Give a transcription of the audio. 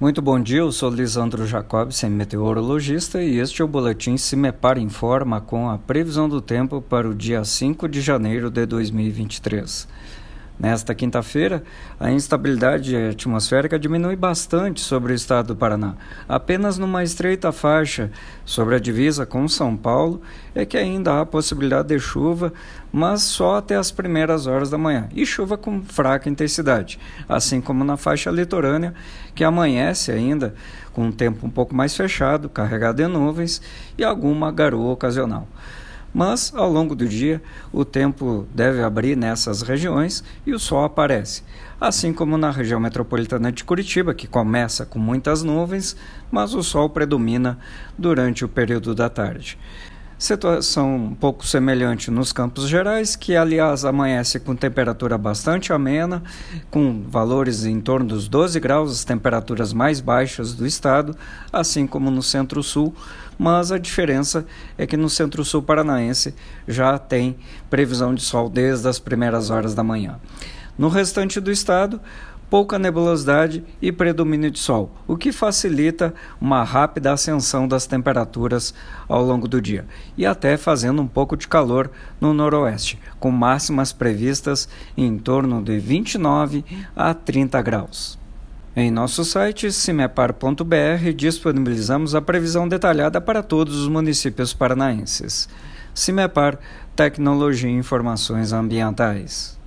Muito bom dia, eu sou Lisandro Jacobsen, meteorologista, e este é o boletim Cimepar Informa com a previsão do tempo para o dia 5 de janeiro de 2023. Nesta quinta-feira, a instabilidade atmosférica diminui bastante sobre o estado do Paraná. Apenas numa estreita faixa sobre a divisa com São Paulo é que ainda há possibilidade de chuva, mas só até as primeiras horas da manhã, e chuva com fraca intensidade, assim como na faixa litorânea, que amanhece ainda com um tempo um pouco mais fechado, carregado de nuvens e alguma garoa ocasional mas ao longo do dia o tempo deve abrir nessas regiões e o sol aparece, assim como na região metropolitana de Curitiba, que começa com muitas nuvens, mas o sol predomina durante o período da tarde. Situação um pouco semelhante nos Campos Gerais, que aliás amanhece com temperatura bastante amena, com valores em torno dos 12 graus, as temperaturas mais baixas do estado, assim como no Centro-Sul, mas a diferença é que no Centro-Sul paranaense já tem previsão de sol desde as primeiras horas da manhã. No restante do estado, pouca nebulosidade e predomínio de sol, o que facilita uma rápida ascensão das temperaturas ao longo do dia e até fazendo um pouco de calor no noroeste, com máximas previstas em torno de 29 a 30 graus. Em nosso site cimepar.br disponibilizamos a previsão detalhada para todos os municípios paranaenses. Cimepar Tecnologia e Informações Ambientais.